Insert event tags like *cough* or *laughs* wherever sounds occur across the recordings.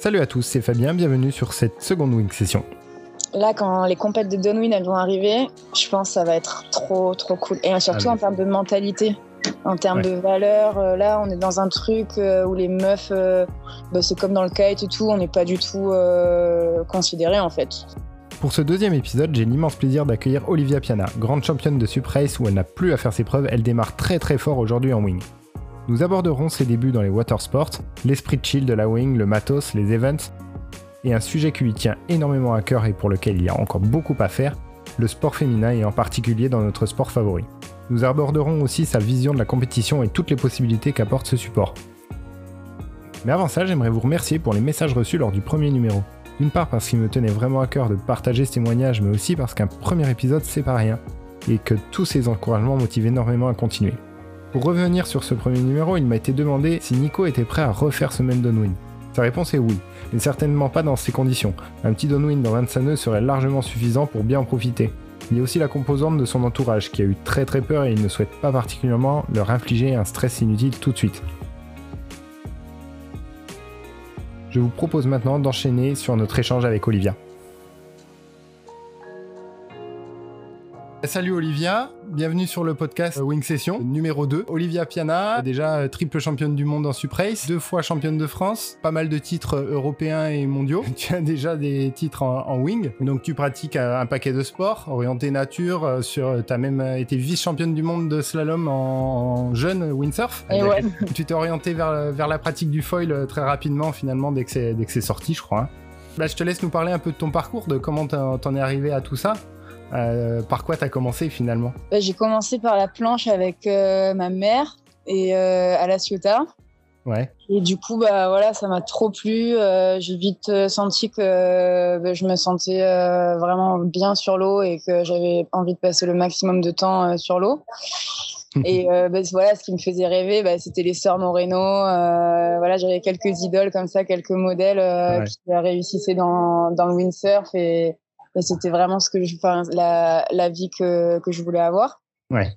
Salut à tous, c'est Fabien, bienvenue sur cette seconde Wing session. Là, quand les compètes de Downwind elles vont arriver, je pense que ça va être trop, trop cool. Et surtout Ah, en termes de mentalité, en termes Ouais. de valeur. euh, Là, on est dans un truc euh, où les meufs, euh, bah, c'est comme dans le kite et tout, on n'est pas du tout euh, considérés en fait. Pour ce deuxième épisode, j'ai l'immense plaisir d'accueillir Olivia Piana, grande championne de Sup Race où elle n'a plus à faire ses preuves, elle démarre très très fort aujourd'hui en wing. Nous aborderons ses débuts dans les water sports, l'esprit de chill de la wing, le matos, les events, et un sujet qui lui tient énormément à cœur et pour lequel il y a encore beaucoup à faire, le sport féminin et en particulier dans notre sport favori. Nous aborderons aussi sa vision de la compétition et toutes les possibilités qu'apporte ce support. Mais avant ça, j'aimerais vous remercier pour les messages reçus lors du premier numéro. D'une part parce qu'il me tenait vraiment à cœur de partager ce témoignage, mais aussi parce qu'un premier épisode c'est pas rien, et que tous ces encouragements motivent énormément à continuer. Pour revenir sur ce premier numéro, il m'a été demandé si Nico était prêt à refaire ce même downwind. Sa réponse est oui, mais certainement pas dans ces conditions. Un petit downwind dans 25 nœuds serait largement suffisant pour bien en profiter. Il y a aussi la composante de son entourage qui a eu très très peur et il ne souhaite pas particulièrement leur infliger un stress inutile tout de suite. Je vous propose maintenant d'enchaîner sur notre échange avec Olivia. Salut Olivia, bienvenue sur le podcast Wing Session numéro 2. Olivia Piana, déjà euh, triple championne du monde en Sup Race, deux fois championne de France, pas mal de titres euh, européens et mondiaux. *laughs* Tu as déjà des titres en, en wing, donc tu pratiques euh, un paquet de sports orientés nature. Sur, tu as même été vice-championne du monde de slalom en, en jeune windsurf. Et ouais. *laughs* Tu t'es orienté vers, vers la pratique du foil très rapidement finalement dès que c'est dès que c'est sorti, je crois. hein. Bah, je te laisse nous parler un peu de ton parcours, de comment t'en es arrivé à tout ça. Euh, par quoi t'as commencé finalement? Bah, J'ai commencé par la planche avec euh, ma mère et euh, à la Ciotat. Ouais, Et du coup, bah voilà, ça m'a trop plu. Euh, j'ai vite senti que bah, je me sentais vraiment bien sur l'eau et que j'avais envie de passer le maximum de temps sur l'eau. *laughs* Et euh, bah, voilà, ce qui me faisait rêver, bah, c'était les sœurs Moreno. Euh, voilà, j'avais quelques idoles comme ça, quelques modèles euh, Ouais. qui réussissaient dans, dans le windsurf et, et c'était vraiment ce que je, enfin, la, la vie que, que je voulais avoir. Ouais.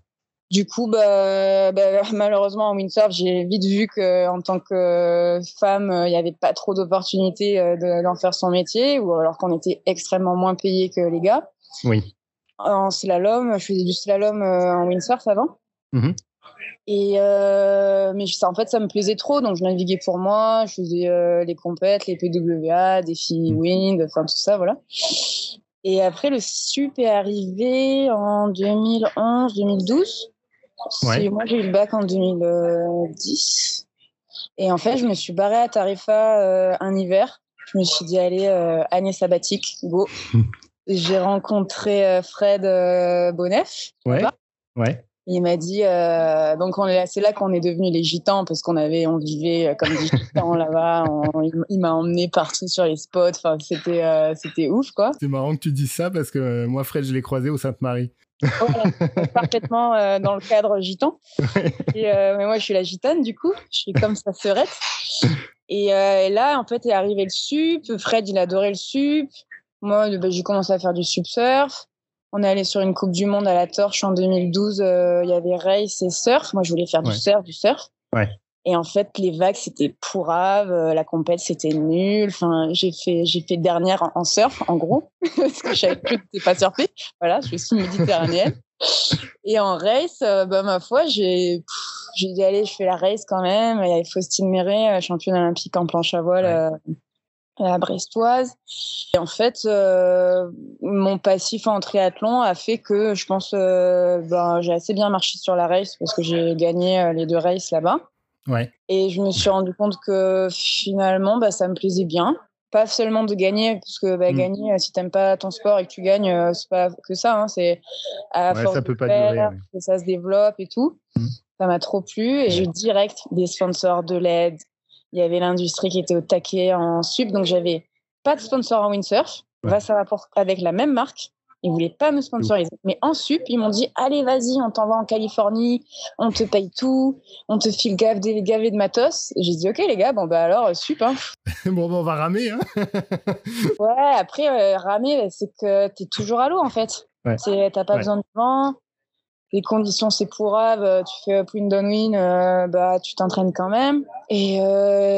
Du coup, bah, bah, malheureusement en windsurf, j'ai vite vu que en tant que femme, il n'y avait pas trop d'opportunités euh, de- d'en faire son métier, ou alors qu'on était extrêmement moins payé que les gars. oui. En slalom, je faisais du slalom euh, en windsurf avant. Mhm. Et euh, mais ça, en fait, ça me plaisait trop, donc je naviguais pour moi. Je faisais euh, les compètes, les PWA, des filles Mhm. wind, enfin tout ça, voilà. Et après, le sup est arrivé en 2011-2012. Ouais. C'est- Moi, j'ai eu le bac en 2010. Et en fait, je me suis barrée à Tarifa euh, un hiver. Je me suis dit, allez, euh, année sabbatique, go. *laughs* J'ai rencontré euh, Fred euh, Bonnef. Ouais. Ouais. Il m'a dit, euh, donc on est, c'est là qu'on est devenus les gitans parce qu'on avait, on vivait euh, comme des gitans *laughs* là-bas. Il, m'a emmené partout sur les spots. Enfin, c'était, euh, c'était ouf, quoi. C'est marrant que tu dises ça parce que moi, Fred, je l'ai croisé au Sainte-Marie. Voilà, *laughs* parfaitement euh, dans le cadre gitan. Et, mais moi, je suis la gitane, du coup. Je suis comme sa sœurette. Et, et là, en fait, est arrivé le sup. Fred, il adorait le sup. Moi, bah, j'ai commencé à faire du sup surf. On est allé sur une Coupe du Monde à la Torche en 2012. euh, Il y avait race et surf. Moi, je voulais faire Ouais. du surf, du surf. Ouais. Et en fait, les vagues, c'était pourrave. euh, La compète, c'était nul. Enfin, j'ai fait, j'ai fait dernière en, en surf, en gros. *laughs* parce que je savais plus que c'était pas surfé. Voilà, je suis méditerranéenne. Et en race, euh, bah, ma foi, j'ai, j'ai dit, allez, je fais la race quand même. Il y avait Faustine Méret, euh, championne olympique en planche à voile, Ouais. À la brestoise. Et en fait, euh, mon passif en triathlon a fait que je pense, euh, ben, j'ai assez bien marché sur la race parce que j'ai gagné euh, les deux races là-bas. Ouais. Et je me suis rendu compte que finalement, bah, ça me plaisait bien. Pas seulement de gagner, parce que bah, Mm. gagner, euh, si t'aimes pas ton sport et que tu gagnes, c'est pas que ça. Hein, c'est à Ouais, force ça de peut pas faire, durer, ouais. que ça se développe et tout. Mm. Ça m'a trop plu et j'ai eu direct des sponsors de l'aide. Il y avait l'industrie qui était au taquet en sub, donc j'avais pas de sponsor en windsurf. Ouais. Va ça rapporte avec la même marque. Ils voulaient pas me sponsoriser. Mais en sup, ils m'ont dit allez, vas-y, on t'envoie en Californie, on te paye tout, on te file gave des gavé de matos. J'ai dit ok les gars, bon bah alors euh, sup. Hein. *laughs* bon, bah, on va ramer. Hein. *laughs* Ouais, après euh, ramer, bah, c'est que t'es toujours à l'eau en fait. Ouais. T'as pas Ouais. besoin de vent. Les conditions c'est pourrave, tu fais up win down win, bah tu t'entraînes quand même. Et,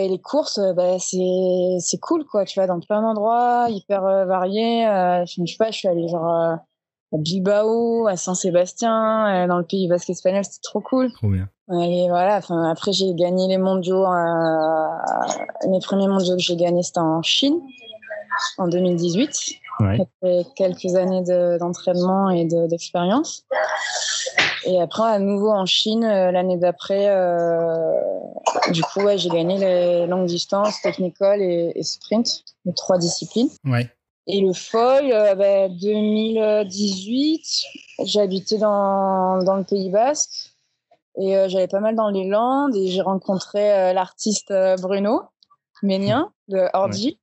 les courses, bah, c'est c'est cool quoi. Tu vas dans plein d'endroits, hyper variés. je sais pas, je suis allée genre à Bilbao, à Saint-Sébastien, dans le Pays Basque espagnol, c'était trop cool. Trop bien. Et voilà, enfin, après j'ai gagné les mondiaux. mes premiers mondiaux que j'ai gagnés, c'était en Chine, en 2018. Après quelques années d'entraînement et d'expérience. Et après, à nouveau en Chine, euh, l'année d'après, euh, du coup, ouais, j'ai gagné les longues distances, technical et, sprint, les trois disciplines. Ouais. Et le foil, euh, ben, 2018, j'habitais dans, dans le Pays Basque et euh, j'allais pas mal dans les Landes et j'ai rencontré l'artiste Bruno Ménien de Orgy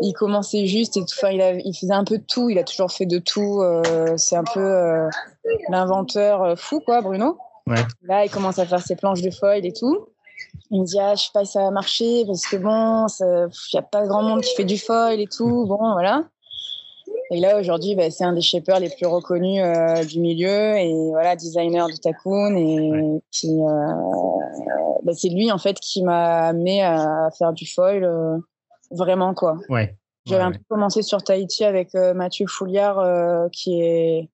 il commençait juste et tout. Enfin, il, il, faisait un peu de tout. Il a toujours fait de tout. Euh, c'est un peu euh, l'inventeur euh, fou, quoi, Bruno. Ouais. Là, il commence à faire ses planches de foil et tout. Il me dit, ah, je sais pas si ça va marcher parce que bon, il n'y a pas grand monde qui fait du foil et tout. Bon, voilà. Et là, aujourd'hui, bah, c'est un des shapers les plus reconnus du milieu et voilà, designer du Takoun. Et qui, bah, c'est lui, en fait, qui m'a amené à faire du foil vraiment quoi. Ouais. J'avais un peu commencé sur Tahiti avec euh, Mathieu Fouliard euh, qui est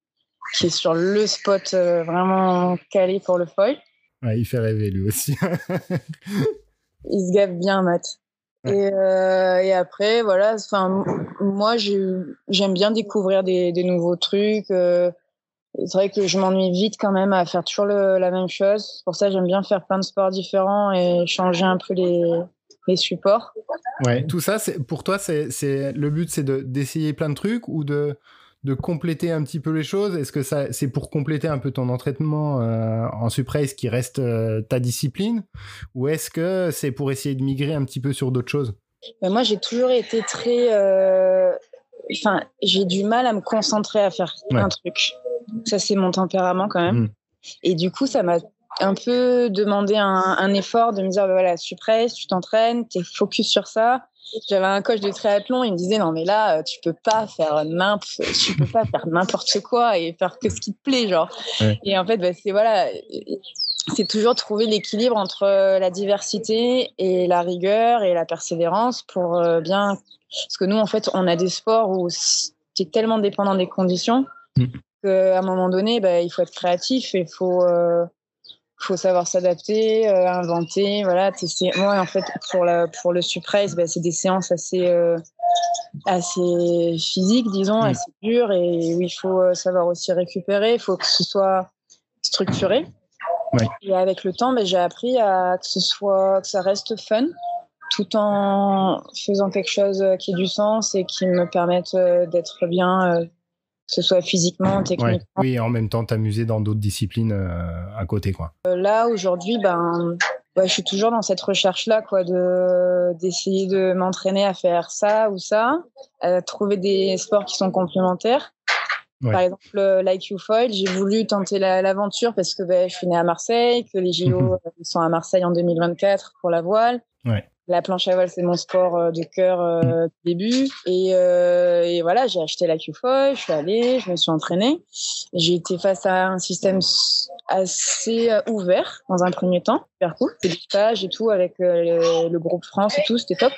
qui est sur le spot euh, vraiment calé pour le foil. Ouais, il fait rêver lui aussi. *laughs* il se gave bien, Matt. Et, et, après, voilà, enfin, moi, j'aime bien découvrir des, des nouveaux trucs. c'est vrai que je m'ennuie vite quand même à faire toujours la même chose. Pour ça, j'aime bien faire plein de sports différents et changer un peu les, les supports. Ouais, tout ça, c'est pour toi, c'est le but, c'est d'essayer plein de trucs ou de de compléter un petit peu les choses? Est-ce que ça, c'est pour compléter un peu ton entraînement euh, en suprace qui reste euh, ta discipline? Ou est-ce que c'est pour essayer de migrer un petit peu sur d'autres choses? Ben, Moi, j'ai toujours été très. Euh, enfin, j'ai du mal à me concentrer à faire un truc. Ça, c'est mon tempérament quand même. Mmh. Et du coup, ça m'a un peu demander un, effort de me dire, bah voilà, tu prêt, tu t'entraînes, tu es focus sur ça. J'avais un coach de triathlon, il me disait, non, mais là, tu peux pas faire n'importe, tu peux pas faire n'importe quoi et faire que ce qui te plaît, genre. Et en fait, bah, c'est voilà, c'est toujours trouver l'équilibre entre euh, la diversité et la rigueur et la persévérance pour euh, bien, parce que nous, en fait, on a des sports où tu es tellement dépendant des conditions mm. qu'à un moment donné, bah, il faut être créatif et il faut, euh, faut savoir s'adapter, euh, inventer, voilà. Moi, en fait, pour la pour le suprace, bah, c'est des séances assez euh, assez physiques, disons, mm. assez dures, et où il faut euh, savoir aussi récupérer. Il faut que ce soit structuré. Et avec le temps, bah, j'ai appris à que ce soit que ça reste fun, tout en faisant quelque chose qui ait du sens et qui me permette d'être bien que ce soit physiquement, techniquement. Oui, en même temps t'amuser dans d'autres disciplines euh, à côté, quoi. Euh, là, aujourd'hui, ben, je suis toujours dans cette recherche-là, quoi, de d'essayer de m'entraîner à faire ça ou ça, à trouver des sports qui sont complémentaires. Par exemple, l'IQ Foil, j'ai voulu tenter l'aventure parce que ben, je suis née à Marseille, que les JO *laughs* sont à Marseille en 2024 pour la voile. Ouais la planche à voile, c'est mon sport euh, de cœur euh, début. Et, euh, et, voilà, j'ai acheté la Q-Foil, je suis allée, je me suis entraînée. J'ai été face à un système assez euh, ouvert dans un premier temps, super cool. C'est et tout avec le, groupe France et tout, c'était top.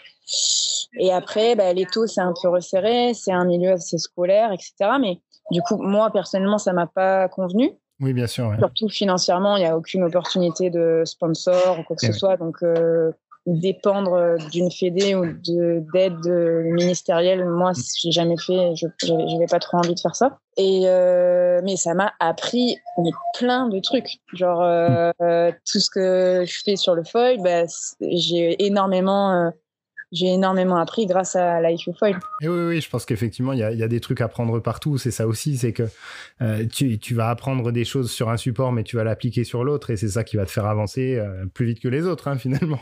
Et après, bah, les taux, c'est un peu resserré, c'est un milieu assez scolaire, etc. Mais du coup, moi, personnellement, ça m'a pas convenu. Oui, bien sûr. Surtout financièrement, il n'y a aucune opportunité de sponsor ou quoi que ce soit. Donc, euh, dépendre d'une fédé ou d'aide ministérielle, moi, mm. j'ai jamais fait, je n'avais pas trop envie de faire ça. Et euh, mais ça m'a appris mais plein de trucs. Genre euh, tout ce que je fais sur le foil, bah, j'ai énormément euh, j'ai énormément appris grâce à l'IQ Foil. Et oui, oui, je pense qu'effectivement, il y, y a, des trucs à prendre partout. C'est ça aussi, c'est que euh, tu, tu, vas apprendre des choses sur un support, mais tu vas l'appliquer sur l'autre, et c'est ça qui va te faire avancer euh, plus vite que les autres, hein, finalement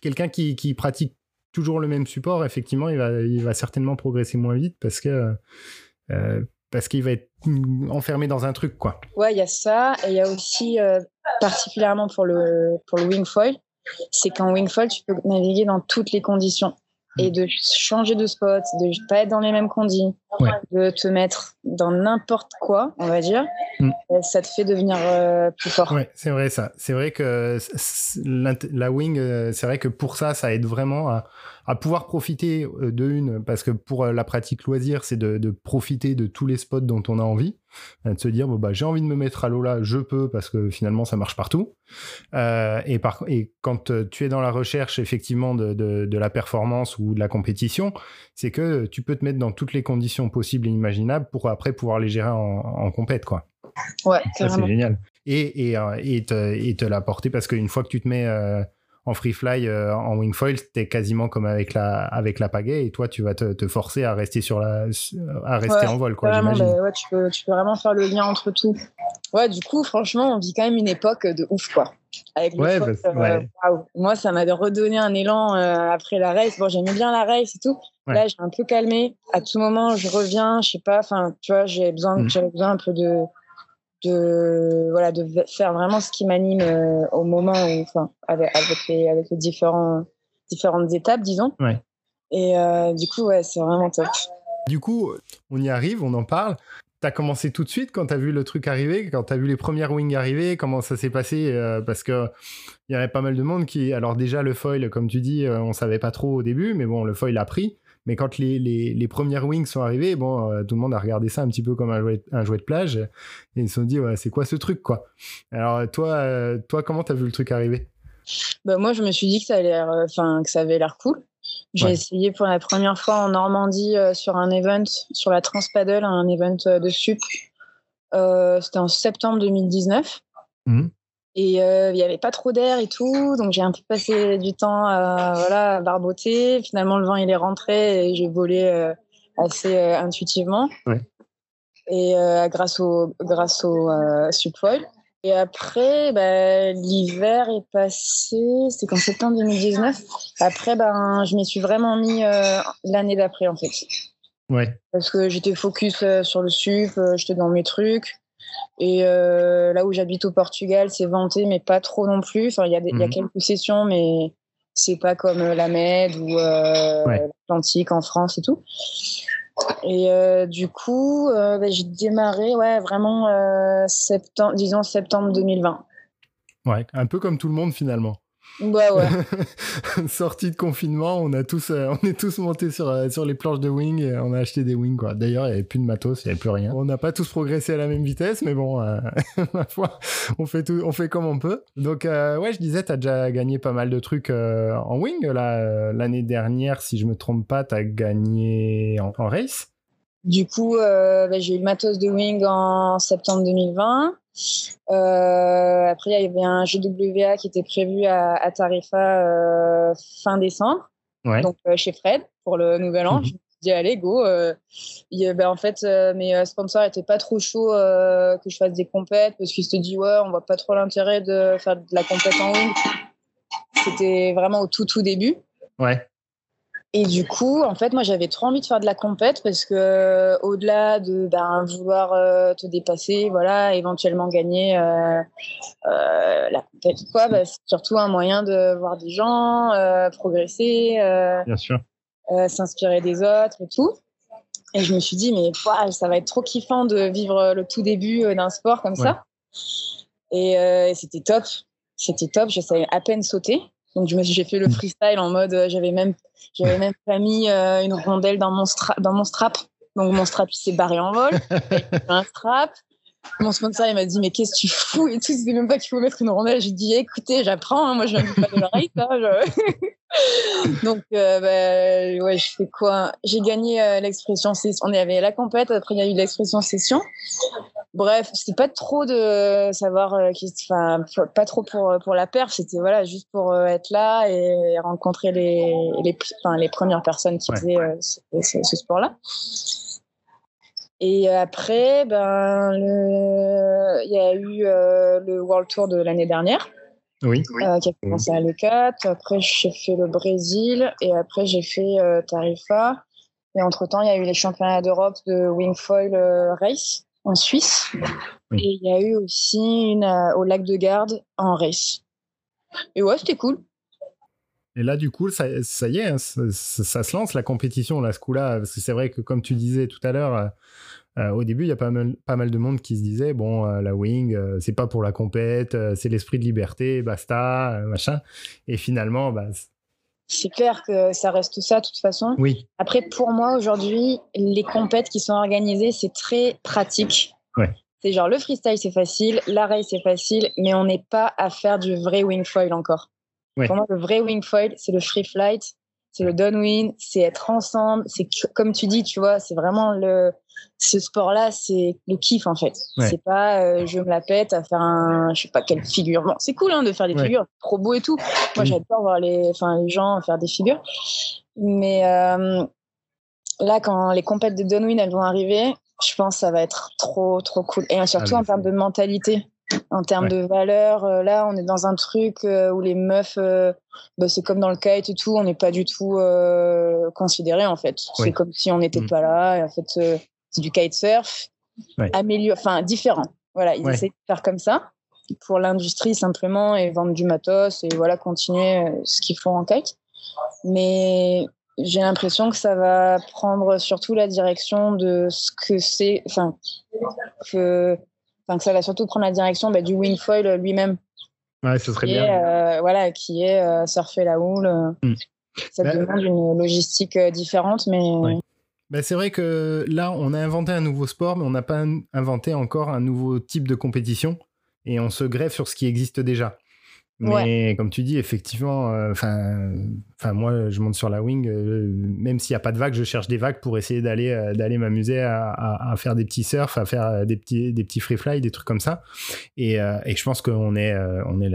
quelqu'un qui, pratique toujours le même support, effectivement, il va, certainement progresser moins vite euh, parce qu'il va être enfermé dans un truc, quoi. Ouais, il y a ça, et il y a aussi euh, particulièrement pour le pour le wing foil, c'est qu'en wing foil, tu peux naviguer dans toutes les conditions. Et de changer de spot, de pas être dans les mêmes conditions, de te mettre dans n'importe quoi, on va dire, mm. euh, ça te fait devenir euh, plus fort. Ouais, c'est vrai ça. C'est vrai que la wing, euh, c'est vrai que pour ça, ça aide vraiment à, à pouvoir profiter de une, parce que pour la pratique loisir, c'est de, de, profiter de tous les spots dont on a envie, de se dire bon bah j'ai envie de me mettre à l'eau là, je peux parce que finalement ça marche partout. et, par, et quand tu es dans la recherche effectivement de, de, de la performance ou de la compétition, c'est que tu peux te mettre dans toutes les conditions possibles et imaginables pour après pouvoir les gérer en, en compète, quoi. Ouais, ça c'est génial. Et, et, euh, et, te, te l'apporter parce qu'une fois que tu te mets euh, en free fly, euh, en wing foil, t'es quasiment comme avec la, avec la pagaie et toi, tu vas te, te forcer à rester sur la, à rester en vol, quoi, j'imagine. ouais, tu peux, tu peux vraiment faire le lien entre tout. Ouais, du coup, franchement, on vit quand même une époque de ouf, quoi. Avec ouais, bah, Moi, ça m'avait redonné un élan après la race. Bon, j'aimais bien la race et tout. Là, j'ai un peu calmé. À tout moment, je reviens, je sais pas, enfin, tu vois, j'ai besoin, mm. j'avais besoin un peu de, de, voilà, de faire vraiment ce qui m'anime euh, au moment où, enfin, avec, avec, les, avec les différents, différentes étapes, disons. Ouais. Et euh, du coup, ouais, c'est vraiment top. Du coup, on y arrive, on en parle. T'as commencé tout de suite quand t'as vu le truc arriver, quand t'as vu les premières wings arriver, comment ça s'est passé euh, Parce que il y avait pas mal de monde qui, alors déjà le foil, comme tu dis, on savait pas trop au début, mais bon, le foil a pris. Mais quand les, les, les, premières wings sont arrivées, bon, euh, tout le monde a regardé ça un petit peu comme un jouet, un jouet de plage et ils se sont dit, ouais, c'est quoi ce truc, quoi? Alors, toi, euh, toi comment t'as vu le truc arriver? Bah, Moi, je me suis dit que ça, allait euh, enfin que ça avait l'air cool. J'ai essayé pour la première fois en Normandie sur un event, sur la Transpaddle, un event de sup. C'était en septembre 2019. Et euh, il n'y avait pas trop d'air et tout, donc j'ai un peu passé du temps à, voilà, barboter. Finalement, le vent il est rentré et j'ai volé euh, assez euh, intuitivement. Ouais. Et grâce au grâce au subfoil. Et après, bah, l'hiver est passé, c'était qu'en septembre 2019. Après, ben, je m'y suis vraiment mis l'année d'après en fait. Ouais. Parce que j'étais focus sur le sup, j'étais dans mes trucs. Et euh, là où j'habite au Portugal, c'est vanté, mais pas trop non plus. Enfin, il y, a y a mhm. quelques sessions, mais c'est pas comme euh, la Med ou euh, l'Atlantique en France et tout. Et euh, du coup, bah, j'ai démarré, ouais, vraiment septembre, disons septembre 2020. Ouais, un peu comme tout le monde finalement. Bah ouais. *laughs* Sortie de confinement, on a tous, euh, on est tous montés sur, euh, sur les planches de wing et on a acheté des wings quoi. D'ailleurs, il n'y avait plus de matos, il n'y avait plus rien. On n'a pas tous progressé à la même vitesse, mais bon, euh, *laughs* ma foi, on fait tout, on fait comme on peut. Donc ouais, je disais, tu as déjà gagné pas mal de trucs en wing là l'année dernière, si je me trompe pas, tu as gagné en, race. Du coup, bah, j'ai eu le matos de wing en septembre 2020. Euh, après, il y avait un GWA qui était prévu à, à Tarifa euh, fin décembre, donc euh, chez Fred pour le nouvel an. Mhm. Je me suis dit, allez, go. Euh, ben, en fait, mes sponsors étaient pas trop chauds que je fasse des compètes parce qu'ils se dit, ouais, on voit pas trop l'intérêt de faire de la compète en wing. C'était vraiment au tout, tout début. Ouais. Et du coup, en fait, moi, j'avais trop envie de faire de la compète parce que, euh, au-delà de ben, vouloir euh, te dépasser, voilà, éventuellement gagner euh, euh la compète, quoi, bah, c'est surtout un moyen de voir des gens, progresser, Bien sûr. s'inspirer des autres et tout. Et je me suis dit, mais ça va être trop kiffant de vivre le tout début d'un sport comme ça. Et, et c'était top. C'était top. Je savais à peine sauter. Donc j'ai fait le freestyle en mode euh, j'avais même j'avais même *laughs* pas mis euh, une rondelle dans mon strap dans mon strap. Donc mon strap il s'est barré en vol. *laughs* un strap. Mon sponsor il m'a dit mais qu'est-ce que tu fous et tout. C'était même pas qu'il faut mettre une rondelle. J'ai dit écoutez j'apprends. Hein, moi je viens pas de. Hein, *laughs* Donc euh, bah, ouais je fais quoi? J'ai gagné l'expression On avait la compète. Après il y a eu l'expression session. Bref, c'était pas trop de savoir, euh, enfin, pas trop pour pour la perf, c'était voilà juste pour euh, être là et rencontrer les les, premières personnes qui faisaient euh, ce, sport-là. Et après, ben, il y a eu le World Tour de l'année dernière. Oui. qui a commencé à l'E4. Après, j'ai fait le Brésil et après, j'ai fait Tarifa. Et entre-temps, il y a eu les championnats d'Europe de Wingfoil Race en Suisse. Et il y a eu aussi une euh, au lac de Garde en race. Et ouais, c'était cool. Et là, du coup, ça, y est, hein, ça, se lance la compétition là, ce coup-là, parce que c'est vrai que comme tu disais tout à l'heure, euh, au début, il y a pas mal, pas mal de monde qui se disait bon, euh, la wing, euh, c'est pas pour la compète, c'est l'esprit de liberté, basta, machin. Et finalement, bah, c'est clair que ça reste ça de toute façon. Oui. Après, pour moi, aujourd'hui, les compètes qui sont organisées, c'est très pratique. Ouais. C'est genre le freestyle, c'est facile, l'array, c'est facile, mais on n'est pas à faire du vrai wing foil encore. Pour moi, le vrai wing foil, c'est le free flight, c'est le downwind, c'est être ensemble, c'est comme tu dis, tu vois, c'est vraiment le ce sport-là, c'est le kiff en fait. C'est pas euh, je me la pète à faire un, je sais pas quelle figure. Bon, c'est cool hein, de faire des figures, trop beau et tout. Moi, j'adore voir les, enfin les gens faire des figures. Mais euh, là, quand les compètes de downwind elles vont arriver, je pense que ça va être trop trop cool. Et surtout ah, en termes de mentalité en termes de valeur. Euh, là, on est dans un truc euh, où les meufs, euh, bah, c'est comme dans le kite et tout, on n'est pas du tout considéré en fait. C'est comme si on n'était mm. pas là. Et en fait, c'est du kitesurf, améliore, enfin différent. Voilà, ils essaient de faire comme ça pour l'industrie simplement et vendre du matos et voilà continuer ce qu'ils font en kite. Mais j'ai l'impression que ça va prendre surtout la direction de ce que c'est, enfin que Enfin, que ça va surtout prendre la direction bah, du wingfoil lui-même. Ouais, ce serait bien. Euh, voilà, qui est euh, surfer la houle. Hmm. Ça bah, demande une logistique euh, différente, mais. Bah, c'est vrai que là, on a inventé un nouveau sport, mais on n'a pas inventé encore un nouveau type de compétition. Et on se greffe sur ce qui existe déjà. Mais comme tu dis, effectivement, euh, enfin, enfin moi, je monte sur la wing, euh, même s'il n'y a pas de vagues, je cherche des vagues pour essayer d'aller euh, d'aller m'amuser à, à, faire des petits surfs, à faire des petits des petits free fly, des trucs comme ça. Et, et je pense qu'on est on est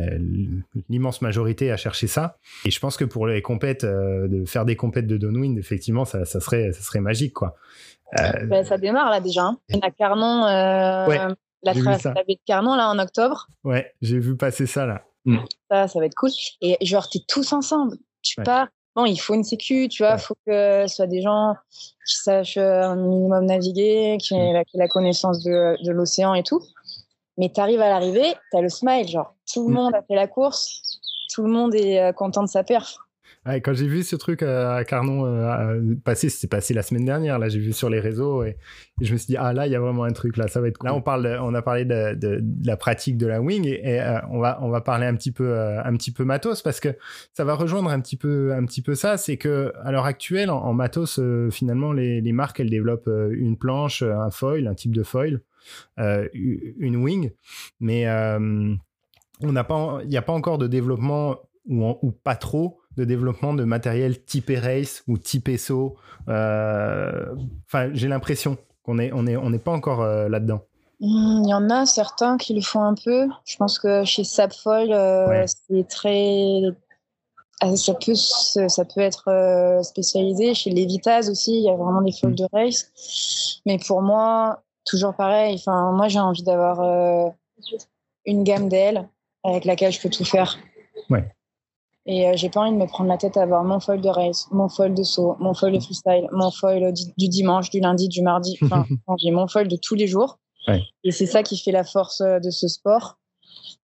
l'immense majorité à chercher ça. Et je pense que pour les compètes, de faire des compètes de downwind, effectivement, ça, ça serait ça serait magique, quoi. Ben, ça démarre là déjà. Hein. Y a Carnon. La traversée de Carnon là en octobre. Ouais, j'ai vu passer ça là. Mm. Ça, ça va être cool. Et genre, t'es tous ensemble. Tu pars. Bon, il faut une sécu, tu vois. Il faut que ce soit des gens qui sachent euh, un minimum naviguer, qui aient mm. la, connaissance de, de l'océan et tout. Mais tu arrives à l'arrivée, tu as le smile. Genre, tout le mm. monde a fait la course. Tout le monde est euh, content de sa perf quand j'ai vu ce truc à Carnon euh, passer, c'était passé la semaine dernière. Là, j'ai vu sur les réseaux et, je me suis dit ah là, il y a vraiment un truc là, ça va être. Là, on parle, on a parlé de, la pratique de la wing et, euh, on va on va parler un petit peu euh, un petit peu matos parce que ça va rejoindre un petit peu un petit peu ça, c'est que à l'heure actuelle en, matos finalement les, marques elles développent une planche, un foil, un type de foil, une wing, mais on n'a pas, il n'y a pas encore de développement ou pas trop de développement de matériel type race ou type SO. Euh, enfin, j'ai l'impression qu'on est, on est, on n'est pas encore euh, là-dedans. Hmm, il y en a certains qui le font un peu. Je pense que chez Sapfoil, euh, c'est très. Ça peut, ça peut être spécialisé. Chez Levitas aussi, il y a vraiment des foils hmm. de race. Mais pour moi, toujours pareil. Enfin, moi, j'ai envie d'avoir une gamme d'ailes avec laquelle je peux tout faire. Ouais. Et euh, j'ai pas envie de me prendre la tête à avoir mon foil de race, mon foil de saut, mon foil de freestyle, mon foil du, dimanche, du lundi, du mardi. *laughs* Enfin, j'ai mon foil de tous les jours. Et c'est ça qui fait la force euh, de ce sport.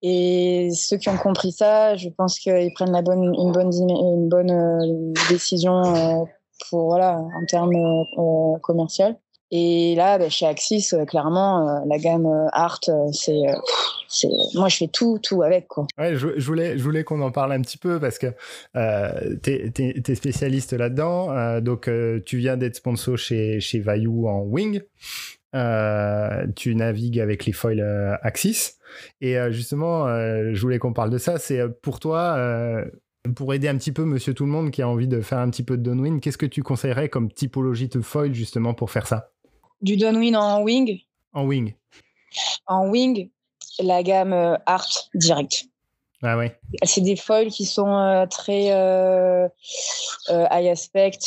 Et ceux qui ont compris ça, je pense qu'ils prennent la bonne, une bonne, une bonne euh, décision pour voilà en termes commerciaux. Et là, bah, chez Axis, euh, clairement, euh, la gamme euh, Art, c'est, moi, je fais tout, tout avec. Ouais, je, voulais, je voulais qu'on en parle un petit peu parce que euh, tu es, spécialiste là-dedans. donc, tu viens d'être sponsor chez, chez Vaillou en Wing. tu navigues avec les foils Axis. Et justement, je voulais qu'on parle de ça. C'est pour toi pour aider un petit peu monsieur tout le monde qui a envie de faire un petit peu de downwind, qu'est-ce que tu conseillerais comme typologie de foil justement pour faire ça? Du downwind en wing. En wing. En wing, la gamme euh, Art direct. Ah ouais. C'est des foils qui sont euh, très euh, high aspect,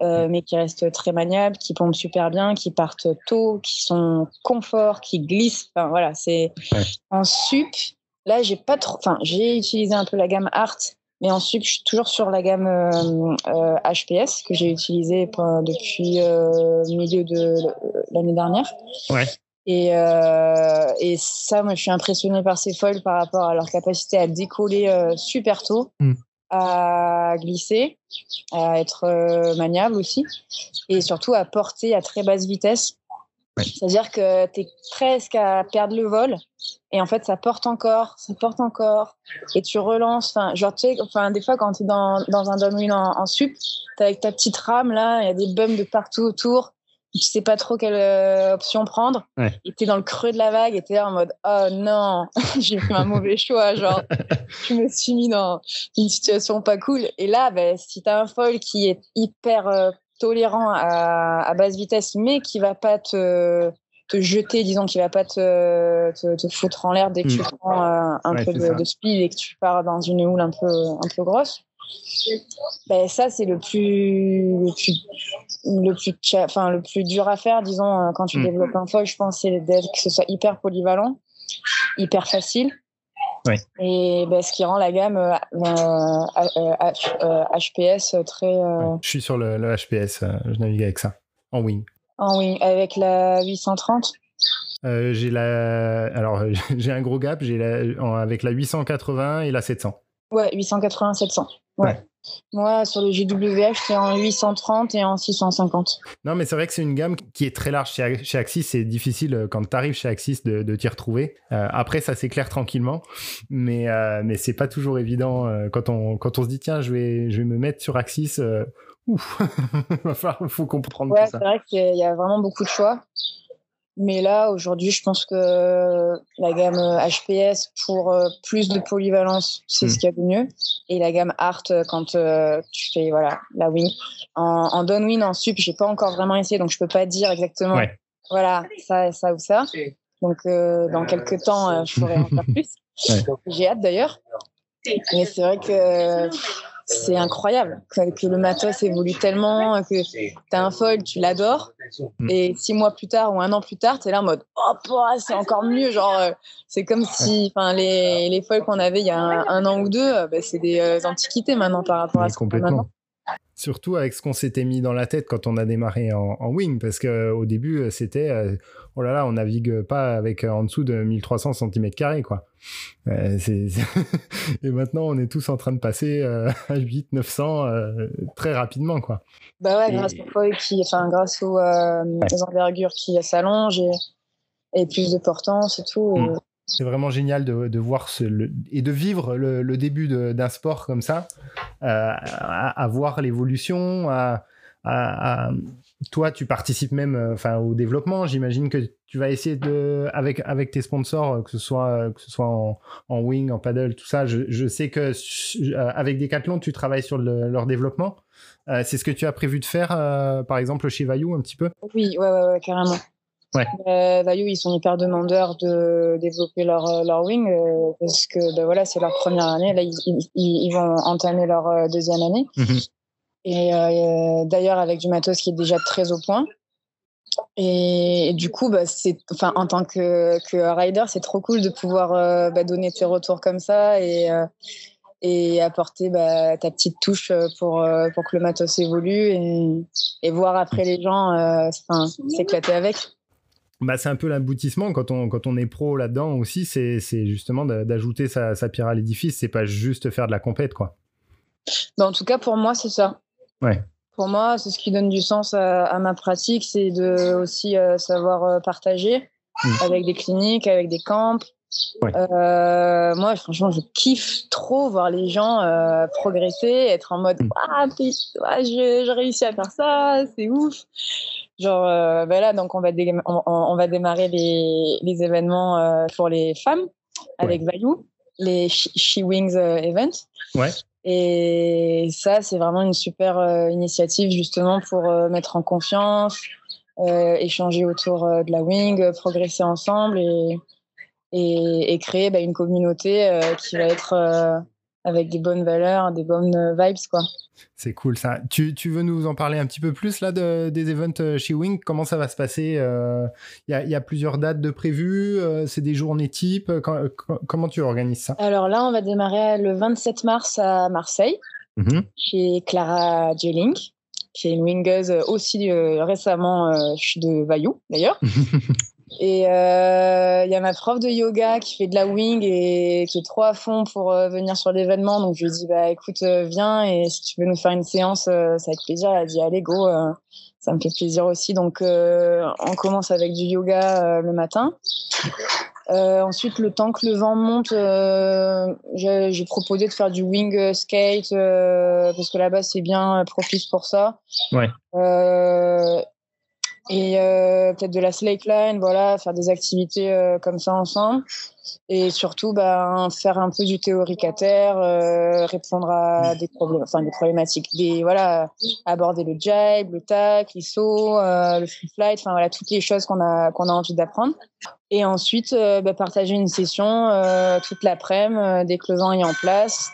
mais qui restent très maniables, qui pompent super bien, qui partent tôt, qui sont confort, qui glissent. Enfin voilà, c'est en sup. Là, j'ai pas trop. Enfin, j'ai utilisé un peu la gamme Art mais ensuite, je suis toujours sur la gamme HPS euh, euh, que j'ai utilisée depuis euh, milieu de l'année dernière. Ouais. Et, et, ça, moi, je suis impressionnée par ces foils par rapport à leur capacité à décoller super tôt. Hmm. à glisser, à être maniable aussi, et surtout à porter à très basse vitesse. C'est-à-dire que tu es presque à perdre le vol et en fait ça porte encore, ça porte encore et tu relances. Enfin, genre tu sais, enfin des fois quand tu es dans, dans un downwind en, en sup, tu avec ta petite rame là, il y a des bums de partout autour. Tu sais pas trop quelle euh, option prendre. Et tu es dans le creux de la vague et tu es en mode oh non, *laughs* j'ai fait un mauvais choix. Genre, *laughs* je me suis mis dans une situation pas cool. Et là, ben, si tu as un foil qui est hyper euh, tolérant à, basse vitesse, mais qui va pas te, te jeter, disons, qui va pas te, te, foutre en l'air dès que tu hmm. prends euh, un peu de, speed et que tu pars dans une houle un peu, un peu grosse. Ben, ça, c'est le plus, le plus, le plus, enfin, le plus dur à faire, disons, euh, quand tu hmm. développes un foil. Je pense c'est que ce soit hyper polyvalent, hyper facile et ben, ce qui rend la gamme HPS euh, euh, euh, très. Je suis sur le, HPS, je navigue avec ça, en wing. En wing, avec la 830 j'ai la alors *laughs* j'ai un gros gap j'ai la avec la 880 et la 700 ouais 880 700 ouais. Moi, sur le GWH, c'est en 830 et en 650. Non, mais c'est vrai que c'est une gamme qui est très large chez, chez Axis. C'est difficile euh, quand tu arrives chez Axis de, de t'y retrouver. Euh, après, ça s'éclaire tranquillement, mais, euh, mais c'est pas toujours évident quand, on, quand on se dit tiens, je vais, je vais me mettre sur Axis. ouf, *laughs* il faut comprendre ouais, tout ça. C'est vrai qu'il y a vraiment beaucoup de choix. Mais là, aujourd'hui, je pense que la gamme HPS pour euh, plus de polyvalence, c'est ce hmm. qu'il y a de mieux. Et la gamme Art, euh, quand euh, tu fais voilà, la wing. En, en downwind, en sup, j'ai pas encore vraiment essayé, donc je peux pas dire exactement voilà, ça, ça ou ça. Donc, dans quelques temps, je ferai *laughs* encore plus. J'ai hâte d'ailleurs. Mais c'est vrai que c'est incroyable que, le matos évolue tellement que tu as un foil, tu l'adores. Mm. Et six mois plus tard ou un an plus tard, tu es là en mode Oh, c'est encore mieux. Genre, euh, c'est comme si les, les foils qu'on avait il y a un, an ou deux, euh, bah, c'est des euh, antiquités maintenant par rapport à ce qu'on maintenant. Surtout avec ce qu'on s'était mis dans la tête quand on a démarré en, wing, parce qu'au début, c'était oh là là, on navigue pas avec en dessous de 1300 cm, quoi. Euh, *laughs* et maintenant, on est tous en train de passer euh, *laughs* à 8, 900 euh, très rapidement, quoi. Bah ouais, grâce, au qui, enfin, grâce aux, envergures qui s'allongent et, plus de portance et tout. Mm. C'est vraiment génial de, voir ce, et de vivre le, début d'un sport comme ça, à, voir l'évolution, à, toi, tu participes même euh, enfin, au développement. J'imagine que tu vas essayer de, avec, avec tes sponsors, euh, que ce soit, euh, que ce soit en, en wing, en paddle, tout ça. Je, je sais que avec Decathlon, tu travailles sur leur développement. c'est ce que tu as prévu de faire, par exemple, chez Vaillou, un petit peu? Oui, ouais, ouais, ouais carrément. Ouais. Vaillou, ils sont hyper demandeurs de développer leur, leur wing parce que ben voilà, c'est leur première année. Là, ils, ils, vont entamer leur deuxième année. Mhm. Et euh, d'ailleurs, avec du matos qui est déjà très au point. Et, du coup, bah, c'est, enfin, en tant que, que rider, c'est trop cool de pouvoir euh, bah, donner tes retours comme ça et, euh, et apporter bah, ta petite touche pour, pour que le matos évolue et, et voir après les gens s'éclater avec. Bah, c'est un peu l'aboutissement quand on, quand on est pro là-dedans aussi, c'est, c'est justement d'ajouter sa, sa pierre à l'édifice, c'est pas juste faire de la compète, quoi. Bah, en tout cas, pour moi, c'est ça. Pour moi, c'est ce qui donne du sens à, ma pratique, c'est de aussi euh, savoir euh, partager mm. avec des cliniques, avec des camps. Euh, moi, franchement, je kiffe trop voir les gens progresser, être en mode mm. ah, j'ai réussi à faire ça, c'est ouf. Genre, ben là, donc on va, on, va démarrer les, les événements pour les femmes avec Valou, les She Wings Event. Ouais. Et ça, c'est vraiment une super euh, initiative justement pour euh, mettre en confiance, euh, échanger autour de la wing, progresser ensemble et, et, et créer bah, une communauté qui va être avec des bonnes valeurs, des bonnes vibes, quoi. C'est cool ça. Tu, tu, veux nous en parler un petit peu plus là de, des events chez Wing Comment ça va se passer Il y, y, a plusieurs dates de prévues C'est des journées types Comment tu organises ça? Alors là, on va démarrer le 27 mars à Marseille, mmh chez Clara Jelling, qui est une wingeuse aussi euh, récemment euh, de Vaillou d'ailleurs. *laughs* Et euh, il y a ma prof de yoga qui fait de la wing et qui est trop à fond pour euh, venir sur l'événement. Donc je lui dis bah écoute euh, viens et si tu veux nous faire une séance, ça va être plaisir. Elle a dit allez go, ça me fait plaisir aussi. Donc on commence avec du yoga le matin. ensuite, le temps que le vent monte, j'ai proposé de faire du wing skate parce que là-bas c'est bien propice pour ça. Ouais et euh, peut-être de la slackline, voilà, faire des activités euh, comme ça ensemble. Et surtout, ben, faire un peu du théorique à terre, euh, répondre à des problèmes, enfin des problématiques, des voilà, aborder le jibe, le tac, sauts, le free flight, enfin voilà, toutes les choses qu'on a qu'on a envie d'apprendre. Et ensuite, ben, partager une session toute l'après-midi, dès que le vent est en place,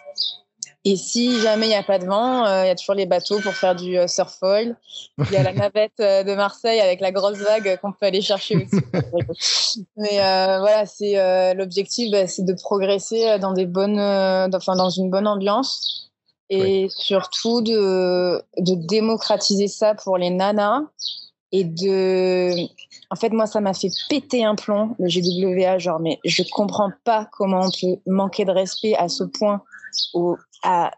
et si jamais il n'y a pas de vent, euh, il y a toujours les bateaux pour faire du euh, surf foil. Il y a la *laughs* navette euh, de Marseille avec la grosse vague qu'on peut aller chercher aussi. *laughs* Mais voilà, c'est l'objectif, bah, c'est de progresser dans des bonnes, enfin dans une bonne ambiance et surtout de, de démocratiser ça pour les nanas et de en fait moi ça m'a fait péter un plomb le GWA genre mais je comprends pas comment on peut manquer de respect à ce point au, à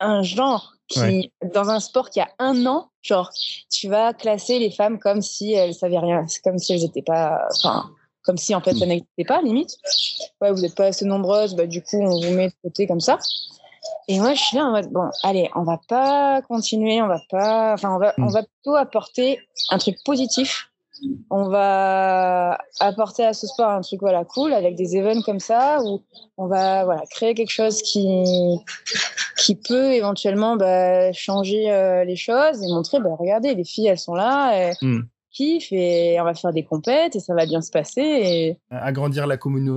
un genre qui, dans un sport qui a un an, genre, tu vas classer les femmes comme si elles savaient rien, comme si elles n'étaient pas, enfin, comme si en fait ça mm. n'existait pas, limite. Ouais, vous n'êtes pas assez nombreuses, bah, du coup, on vous met de côté comme ça. Et moi, je suis là en mode, bon, allez, on va pas continuer, on va pas, enfin, on va, on mm. va plutôt apporter un truc positif on va apporter à ce sport un truc voilà cool avec des events comme ça où on va voilà créer quelque chose qui qui peut éventuellement bah, changer euh, les choses et montrer bah regardez les filles elles sont là elles hmm. kiffent et on va faire des compètes et ça va bien se passer et agrandir la,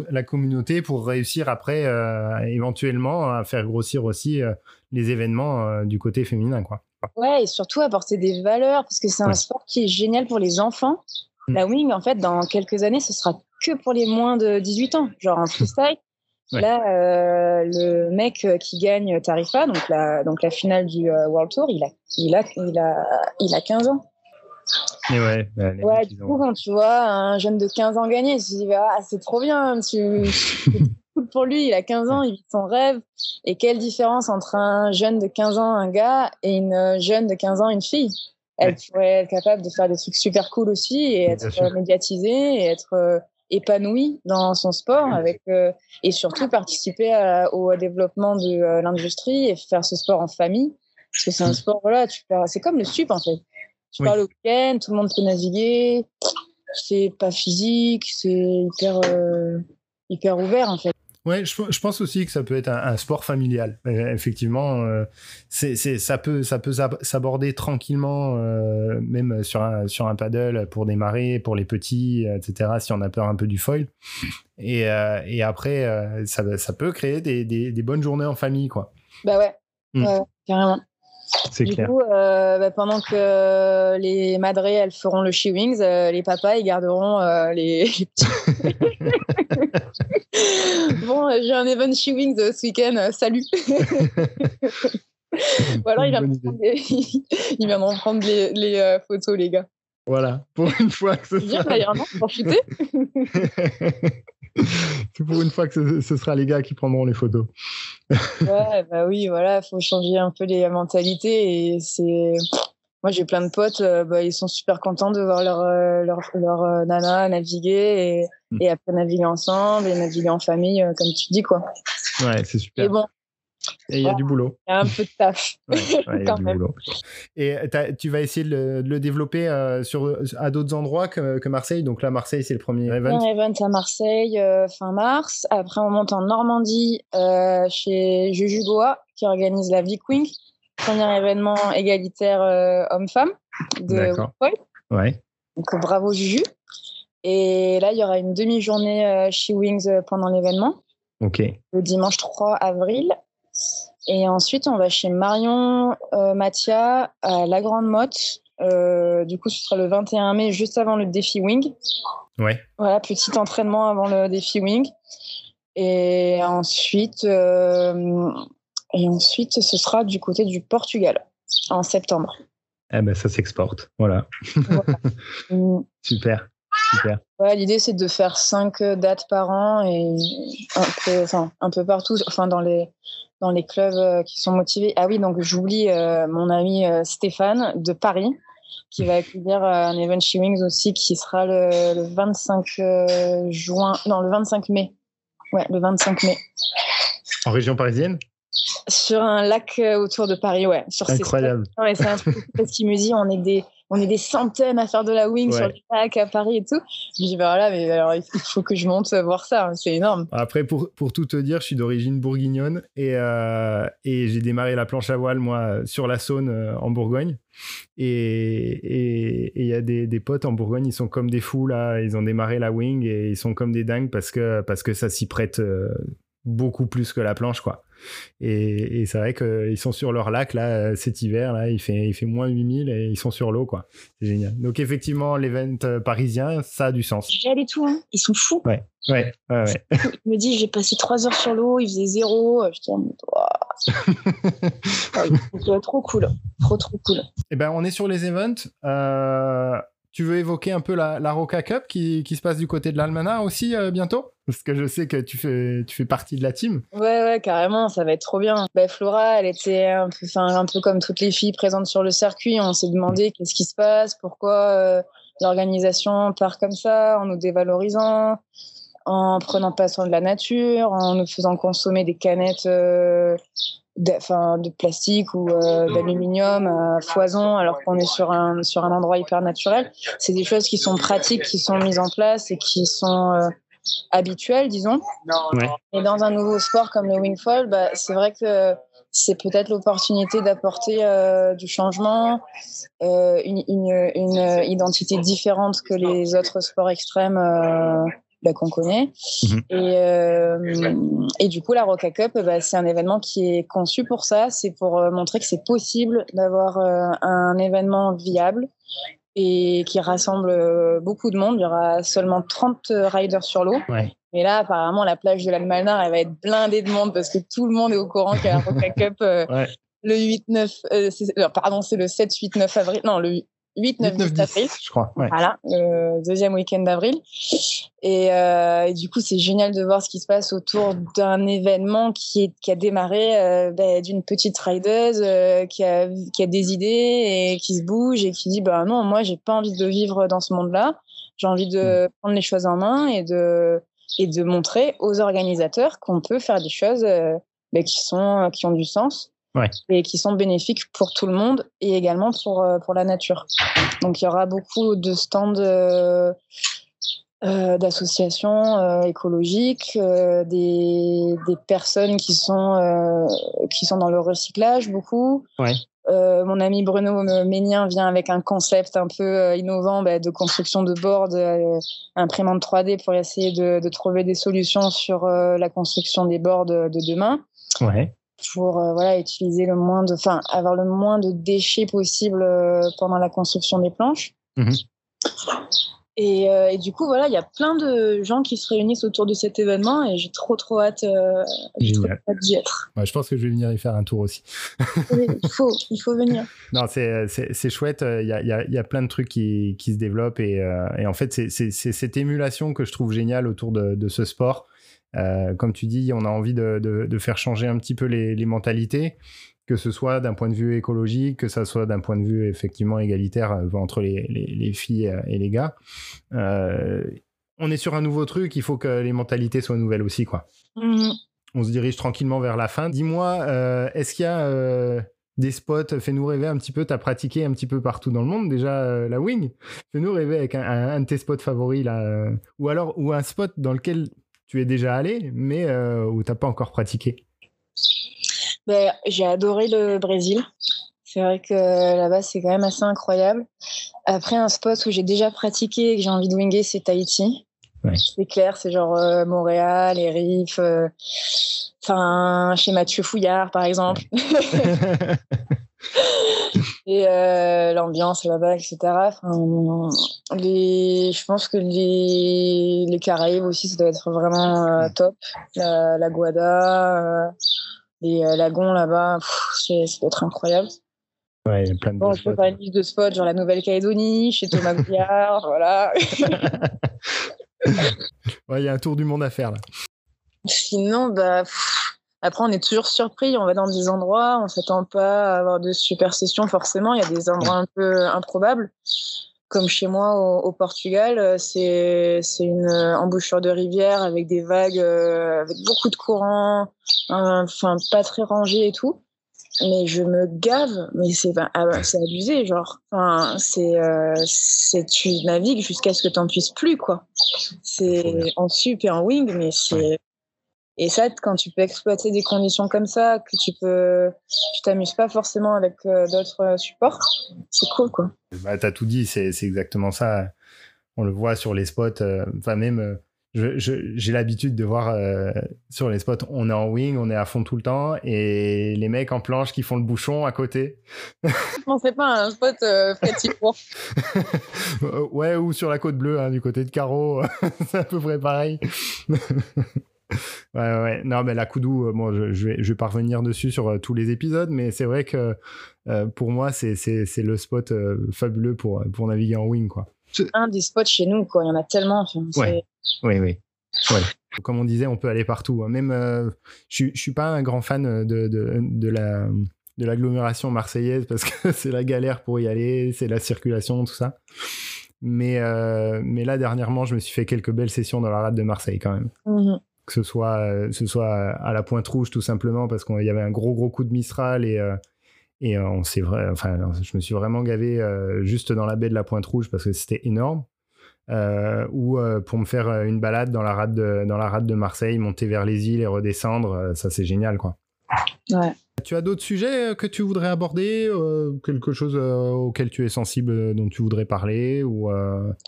la communauté pour réussir après euh, éventuellement à faire grossir aussi euh, les événements du côté féminin quoi. Ouais, et surtout apporter des valeurs, parce que c'est un sport qui est génial pour les enfants. Mm. La wing, en fait, dans quelques années, ce sera que pour les moins de 18 ans, genre en freestyle. *laughs* Là, euh, le mec euh, qui gagne Tarifa, donc la, donc la finale du euh, World Tour, il a, il a, il a, il a 15 ans. Et ouais, bah, ouais du coup, quand tu vois un jeune de 15 ans gagner, tu te dis, ah, c'est trop bien, tu, *laughs* pour lui, il a 15 ans, il vit son rêve. Et quelle différence entre un jeune de 15 ans, un gars, et une euh, jeune de 15 ans, une fille? Elle pourrait être capable de faire des trucs super cool aussi et être euh, médiatisée et être euh, épanouie dans son sport avec et surtout participer au développement de l'industrie et faire ce sport en famille. Parce que c'est un sport voilà tu c'est comme le sup en fait. Tu parles au week-end tout le monde peut naviguer. C'est pas physique c'est hyper hyper ouvert en fait Ouais, je, pense aussi que ça peut être un, sport familial. Euh, effectivement, euh, c'est, ça peut, ça peut s'aborder tranquillement, euh, même sur un, sur un paddle pour démarrer, pour les petits, etc. Si on a peur un peu du foil. Et, et après, ça, ça, peut créer des, des, bonnes journées en famille, quoi. Bah ouais, mm. ouais carrément. C'est clair. Du coup, bah, pendant que les madrés, elles feront le she wings, les papas, ils garderont les, *laughs* les petits. *laughs* bon, j'ai un event she wings ce week-end. Euh, salut. *laughs* voilà, il vient, il vient de prendre les, les euh, photos, les gars. Voilà, pour une fois que ce sera. Bien, pour chuter. *laughs* C'est pour une fois que ce, sera les gars qui prendront les photos. ouais, bah oui, voilà, faut changer un peu les mentalités et c'est moi, j'ai plein de potes, euh, bah, ils sont super contents de voir leur, euh, leur, leur euh, nana naviguer et, mm. et, après naviguer ensemble et naviguer en famille, comme tu dis, quoi. Ouais, c'est super. Et bon. Et il y a du boulot. Il y a un peu de taf. *laughs* Ouais, y a *laughs* du boulot. Et tu vas essayer de le, développer sur, à d'autres endroits que, que, Marseille? Donc là, Marseille, c'est le premier event. Un event à Marseille fin mars. Après, on monte en Normandie chez Jujugoa qui organise la Vic Wing premier événement égalitaire euh, homme-femme de Ouais. Donc bravo Juju. Et là, il y aura une demi-journée euh, chez Wings euh, pendant l'événement. Ok. Le dimanche 3 avril. Et ensuite, on va chez Marion Mathia à La Grande Motte. du coup, ce sera le 21 mai, juste avant le défi Wing. Ouais. Voilà, petit entraînement avant le défi Wing. Et ensuite, et ensuite, ce sera du côté du Portugal en septembre. Eh ben, ça s'exporte. Voilà. *laughs* Super. Super. Ouais, l'idée c'est de faire cinq dates par an et un peu, enfin, un peu partout, enfin dans les dans les clubs qui sont motivés. Ah oui, donc j'oublie mon ami Stéphane de Paris qui va accueillir un event She Wings aussi qui sera le, le 25 juin, non le 25 mai. Ouais, le 25 mai. En région parisienne? Sur un lac autour de Paris, ouais. Sur Incroyable. Ouais, c'est un truc parce qu'il me dit on est des on est des centaines à faire de la wing sur le lac à Paris et tout. Je dis bah voilà, mais alors il faut que je monte voir ça, hein, c'est énorme. Après pour pour tout te dire, je suis d'origine bourguignonne et euh, et j'ai démarré la planche à voile moi sur la Saône euh, en Bourgogne. Et il y a des, des, potes en Bourgogne, ils sont comme des fous là, ils ont démarré la wing et ils sont comme des dingues parce que, parce que ça s'y prête euh, beaucoup plus que la planche quoi. Et, c'est vrai qu'ils sont sur leur lac là cet hiver là, il fait il fait moins 8000 et ils sont sur l'eau quoi. C'est génial. Donc effectivement l'event euh, parisien ça a du sens. J'y allais tout hein. Ils sont fous. Ouais. Ouais, ouais, ouais. Je me dis j'ai passé trois heures sur l'eau, il faisait zéro. Je dis oh, *laughs* trop cool, trop trop cool. Eh ben on est sur les events. Euh, tu veux évoquer un peu la, la Roca Cup qui, se passe du côté de l'Almana aussi euh, bientôt? Parce que je sais que tu fais, tu fais partie de la team. Ouais, ouais, carrément, ça va être trop bien. Bah, Flora, elle était un peu, un peu comme toutes les filles présentes sur le circuit. On s'est demandé qu'est-ce qui se passe, pourquoi euh, l'organisation part comme ça, en nous dévalorisant, en prenant pas soin de la nature, en nous faisant consommer des canettes. Euh, de, de plastique ou euh, d'aluminium à foison alors qu'on est sur un sur un endroit hyper naturel c'est des choses qui sont pratiques qui sont mises en place et qui sont euh, habituelles disons et dans un nouveau sport comme le wingfall bah, c'est vrai que c'est peut-être l'opportunité d'apporter euh, du changement, une, une, une, identité différente que les autres sports extrêmes bah, qu'on connaît. Mhm. Et, euh, et du coup, la Roca Cup, bah, c'est un événement qui est conçu pour ça. C'est pour euh, montrer que c'est possible d'avoir euh, un événement viable et qui rassemble beaucoup de monde. Il y aura seulement 30 riders sur l'eau. Ouais. Mais là, apparemment, la plage de l'Almanar, elle va être blindée de monde parce que tout le monde est au courant qu'il y a la Roca *laughs* Cup ouais. le 8-9, pardon, c'est le 7-8-9 avril. Non, le 8, 9, 10 avril. Je crois. Voilà, le deuxième week-end d'avril. Et, euh, et, du coup, c'est génial de voir ce qui se passe autour d'un événement qui, est, qui a démarré euh, bah, d'une petite rideuse euh, qui, a, qui a des idées et qui se bouge et qui dit bah non, moi, j'ai pas envie de vivre dans ce monde-là. J'ai envie de mm. prendre les choses en main et de, et de montrer aux organisateurs qu'on peut faire des choses euh, bah, qui, sont, qui ont du sens et qui sont bénéfiques pour tout le monde et également pour, euh, pour la nature. Donc il y aura beaucoup de stands euh, euh, d'associations écologiques, des, des, personnes qui sont, qui sont dans le recyclage beaucoup. mon ami Bruno Ménien vient avec un concept un peu innovant bah, de construction de boards, imprimante 3D pour essayer de, de, trouver des solutions sur la construction des boards de demain. Ouais pour euh, voilà utiliser le moins de enfin avoir le moins de déchets possible euh, pendant la construction des planches. Mhm. et, euh, et, du coup voilà il y a plein de gens qui se réunissent autour de cet événement et j'ai trop trop hâte, d'y être. Je pense que je vais venir y faire un tour aussi. *laughs* Il faut il faut venir. Non c'est chouette il y a, y, a, y a, plein de trucs qui, qui se développent et, et en fait c'est cette émulation que je trouve géniale autour de, de ce sport euh, comme tu dis, on a envie de, faire changer un petit peu les, mentalités, que ce soit d'un point de vue écologique, que ce soit d'un point de vue effectivement égalitaire euh, entre les, filles euh, et les gars. on est sur un nouveau truc, il faut que les mentalités soient nouvelles aussi, quoi. Mm-hmm. On se dirige tranquillement vers la fin. Dis-moi, est-ce qu'il y a des spots, fais-nous rêver un petit peu, tu as pratiqué un petit peu partout dans le monde déjà la wing, fais-nous rêver avec un, un, de tes spots favoris là, ou alors ou un spot dans lequel tu es déjà allé, mais euh, où tu n'as pas encore pratiqué? Ben, J'ai adoré le Brésil. C'est vrai que là-bas, c'est quand même assez incroyable. Après, un spot où j'ai déjà pratiqué et que j'ai envie de winger, c'est Tahiti. C'est clair, c'est genre euh, Montréal, les Riffs. Euh, enfin, chez Mathieu Fouillard, par exemple. *laughs* *laughs* et euh, l'ambiance là-bas, etc. Enfin, les, je pense que les, les Caraïbes aussi, ça doit être vraiment euh, top. La, la Guada, euh, les lagons là-bas, ça doit être incroyable. Ouais, il y a plein de bon, je peux faire une liste de spots, genre la Nouvelle-Calédonie, chez Thomas *laughs* Gouillard, voilà. *laughs* ouais, il y a un tour du monde à faire là. Sinon, bah, après, on est toujours surpris. On va dans des endroits, on s'attend pas à avoir de super sessions forcément. Il y a des endroits un peu improbables. Comme chez moi au, Portugal, euh, c'est une embouchure de rivière avec des vagues, euh, avec beaucoup de courant, enfin pas très rangé et tout mais je me gave, mais c'est ah c'est abusé, genre. Enfin, c'est euh, tu navigues jusqu'à ce que tu n'en puisses plus, quoi. C'est en sup et en wing, mais c'est et ça, quand tu peux exploiter des conditions comme ça, que tu peux, tu t'amuses pas forcément avec euh, d'autres euh, supports, c'est cool, quoi. Bah, t'as tout dit, c'est exactement ça. On le voit sur les spots, enfin même j'ai l'habitude de voir euh, sur les spots, on est en wing, on est à fond tout le temps, et les mecs en planche qui font le bouchon à côté. non, c'est pas un spot euh, *laughs* ouais, ou sur la côte bleue, hein, du côté de Caro, *laughs* c'est à peu près pareil. *laughs* ouais, ouais, non, mais la Koudou, euh, bon, je, je, vais, je vais pas revenir dessus sur euh, tous les épisodes, mais c'est vrai que pour moi, c'est le spot fabuleux pour, pour naviguer en wing, quoi. Un des spots chez nous, quoi. Il y en a tellement. ouais. Oui, oui. Comme on disait, on peut aller partout. Hein. Même, euh, je, ne suis pas un grand fan de, de, de la de l'agglomération marseillaise parce que *laughs* c'est la galère pour y aller, c'est la circulation, tout ça. Mais, euh, mais là, dernièrement, je me suis fait quelques belles sessions dans la rade de Marseille quand même. Mhm. Que ce soit, euh, ce soit à la Pointe Rouge, tout simplement, parce qu'il y avait un gros, gros coup de Mistral et, et on s'est vrai, enfin, je me suis vraiment gavé juste dans la baie de la Pointe Rouge parce que c'était énorme. Euh, ou euh, pour me faire euh, une balade dans la rade de, dans la rade de Marseille, monter vers les îles et redescendre, ça c'est génial quoi. Ouais. Tu as d'autres sujets que tu voudrais aborder, quelque chose auquel tu es sensible, dont tu voudrais parler ou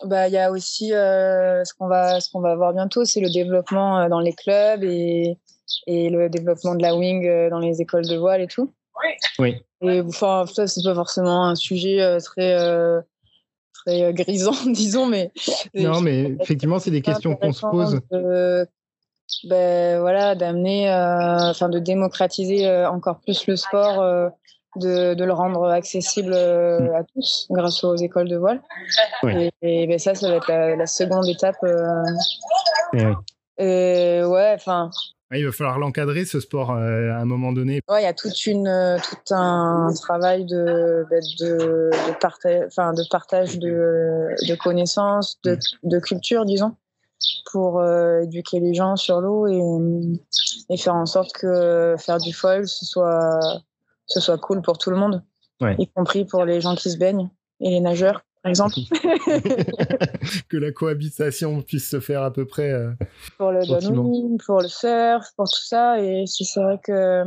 Bah il y a aussi ce qu'on va ce qu'on va voir bientôt, c'est le développement dans les clubs et et le développement de la wing dans les écoles de voile et tout. Oui. Et enfin ça c'est pas forcément un sujet très très euh, grisant, *laughs* disons, mais. Non, mais effectivement, c'est des questions qu'on se pose. Ben, voilà, d'amener, euh, enfin, de démocratiser euh, encore plus le sport, de, de, le rendre accessible mm. à tous grâce aux écoles de voile. Et, ben, ça, ça va être la, seconde étape. Et, ouais, enfin, il va falloir l'encadrer ce sport euh, à un moment donné. Ouais, il y a toute une, euh, tout un travail de, bah, de, de, partage, enfin, de partage de, de connaissances, de, de, culture, disons, pour euh, éduquer les gens sur l'eau et, et, faire en sorte que faire du foil ce soit, ce soit cool pour tout le monde, y compris pour les gens qui se baignent et les nageurs par exemple. *laughs* que la cohabitation puisse se faire à peu près. Euh, pour le downwind, pour le surf, pour tout ça. Et c'est vrai que,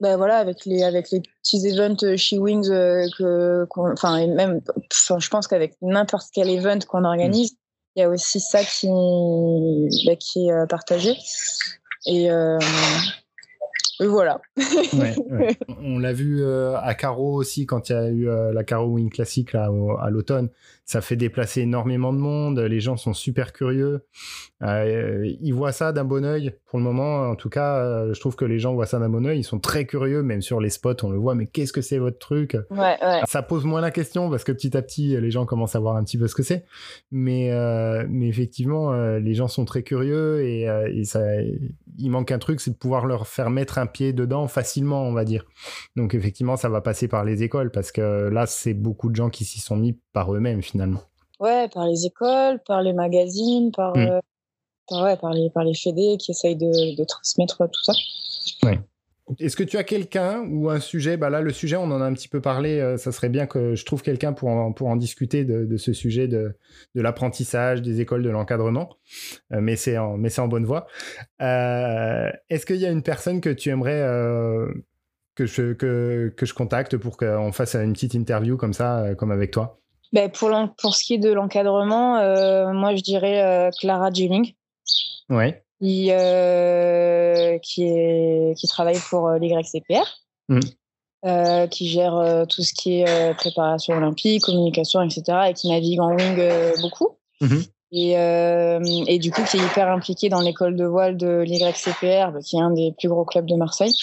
ben voilà, avec les, avec les petits events chez Wings, euh, que, enfin, même, je pense qu'avec n'importe quel event qu'on organise, mm. Il y a aussi ça qui, ben, qui est euh, partagé. Et, voilà. On l'a vu euh, à Caro aussi quand il y a eu euh, la Caro Wing classique là, à l'automne ça fait déplacer énormément de monde. Les gens sont super curieux. Euh, ils voient ça d'un bon oeil pour le moment. En tout cas, euh, je trouve que les gens voient ça d'un bon oeil. Ils sont très curieux, même sur les spots, on le voit. Mais qu'est-ce que c'est votre truc? Ça pose moins la question parce que petit à petit, les gens commencent à voir un petit peu ce que c'est. Mais, euh, mais effectivement, les gens sont très curieux et, et, ça, il manque un truc, c'est de pouvoir leur faire mettre un pied dedans facilement, on va dire. Donc effectivement, ça va passer par les écoles parce que là, c'est beaucoup de gens qui s'y sont mis par eux-mêmes finalement. Ouais, par les écoles, par les magazines, par, mm. euh, par, ouais, par, les, par les fédés qui essayent de, de transmettre tout ça. Ouais. Est-ce que tu as quelqu'un ou un sujet? Bah Là, le sujet, on en a un petit peu parlé. Euh, ça serait bien que je trouve quelqu'un pour en, pour en discuter de, de ce sujet de, de l'apprentissage, des écoles, de l'encadrement. Euh, mais c'est en, mais en bonne voie. Est-ce qu'il y a une personne que tu aimerais que, je, que, que je contacte pour qu'on fasse une petite interview comme ça, comme avec toi? Ben pour, pour ce qui est de l'encadrement, euh, moi je dirais euh, Clara Gilling. Ouais. Qui, euh, qui, est, qui travaille pour l'YCPR. Mm. qui gère tout ce qui est préparation olympique, communication, etc. et qui navigue en wing beaucoup. Mm-hmm. Et, et, du coup, qui est hyper impliqué dans l'école de voile de l'YCPR, bah, qui est un des plus gros clubs de Marseille.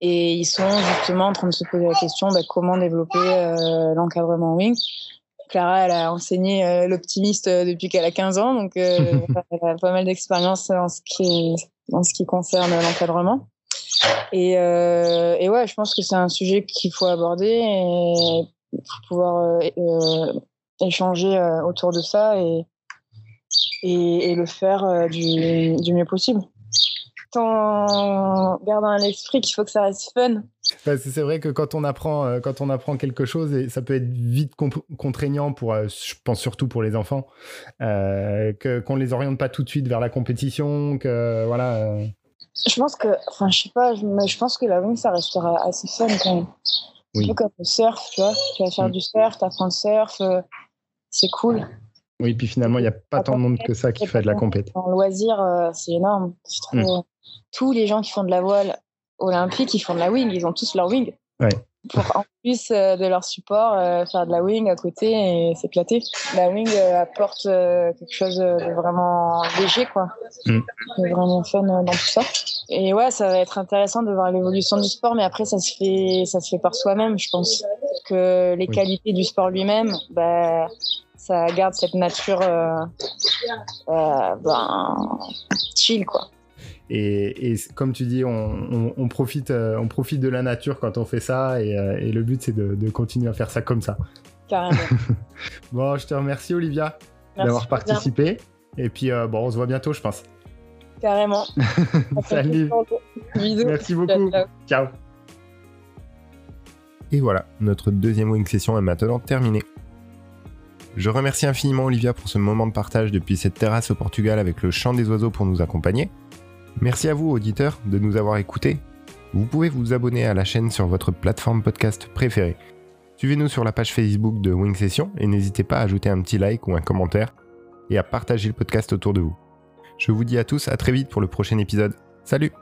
Et ils sont justement en train de se poser la question bah, comment développer l'encadrement wing. Clara, elle a enseigné euh, l'optimiste euh, depuis qu'elle a 15 ans, donc euh, *laughs* elle a pas mal d'expérience en, ce qui, en ce qui concerne l'encadrement. Et, et, ouais, je pense que c'est un sujet qu'il faut aborder et faut pouvoir échanger autour de ça et, et, et le faire du, du mieux possible en gardant à l'esprit qu'il faut que ça reste fun. c'est vrai que quand on apprend, euh, quand on apprend quelque chose, et ça peut être vite contraignant pour, euh, je pense surtout pour les enfants, euh, que qu'on les oriente pas tout de suite vers la compétition, que voilà. Je pense que, enfin, je sais pas, mais je pense que la wing ça restera assez fun quand même. Oui. Un peu comme le surf, tu vois. Tu vas faire mm. du surf, tu apprends le surf, c'est cool. Oui, puis finalement, il n'y a pas tant de monde que ça qui fait de la compétition. En loisir, c'est énorme. C'est trop, mm tous les gens qui font de la voile olympique, ils font de la wing, ils ont tous leur wing. Pour en plus euh, de leur support, euh, faire de la wing à côté et s'éclater. La wing euh, apporte quelque chose de vraiment léger, quoi. Mm. vraiment fun dans tout ça. Et ouais, ça va être intéressant de voir l'évolution du sport, mais après, ça se fait, ça se fait par soi-même, je pense. Que les qualités du sport lui-même, bah, ça garde cette nature ben, chill, quoi. Et, comme tu dis, on, profite, euh, on profite de la nature quand on fait ça, et, euh, le but c'est de, continuer à faire ça comme ça. Carrément. *laughs* bon, je te remercie Olivia d'avoir participé, et puis euh, bon, on se voit bientôt, je pense. Carrément. *laughs* Salut. Merci beaucoup. ciao. Et voilà, notre deuxième wing session est maintenant terminée. Je remercie infiniment Olivia pour ce moment de partage depuis cette terrasse au Portugal avec le chant des oiseaux pour nous accompagner. Merci à vous, auditeurs, de nous avoir écoutés. Vous pouvez vous abonner à la chaîne sur votre plateforme podcast préférée. Suivez-nous sur la page Facebook de Wing Session et n'hésitez pas à ajouter un petit like ou un commentaire et à partager le podcast autour de vous. Je vous dis à tous à très vite pour le prochain épisode. Salut